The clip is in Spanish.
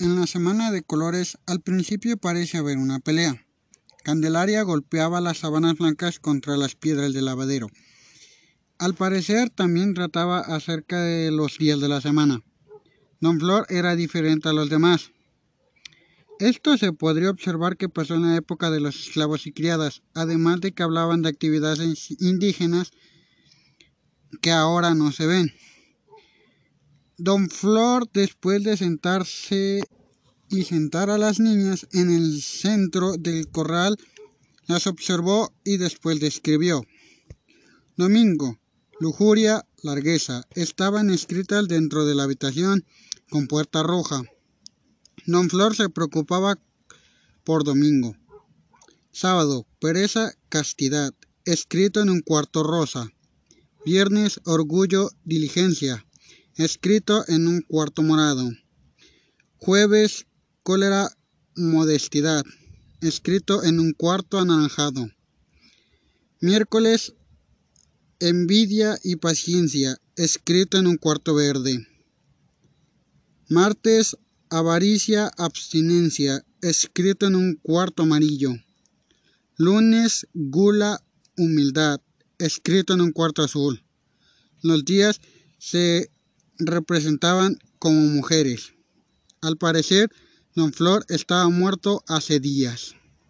En la semana de colores al principio parece haber una pelea. Candelaria golpeaba las sábanas blancas contra las piedras del lavadero. Al parecer también trataba acerca de los días de la semana. Don Flor era diferente a los demás. Esto se podría observar que pasó en la época de los esclavos y criadas, además de que hablaban de actividades indígenas que ahora no se ven. Don Flor, después de sentarse y sentar a las niñas en el centro del corral, las observó y después describió. Domingo, lujuria, largueza, estaban escritas dentro de la habitación con puerta roja. Don Flor se preocupaba por Domingo. Sábado, pereza, castidad, escrito en un cuarto rosa. Viernes, orgullo, diligencia, escrito en un cuarto morado. Jueves, cólera, modestidad, escrito en un cuarto anaranjado. Miércoles, envidia y paciencia, escrito en un cuarto verde. Martes, avaricia, abstinencia, escrito en un cuarto amarillo. Lunes, gula, humildad, escrito en un cuarto azul. Los días se representaban como mujeres. Al parecer, Don Flor estaba muerto hace días.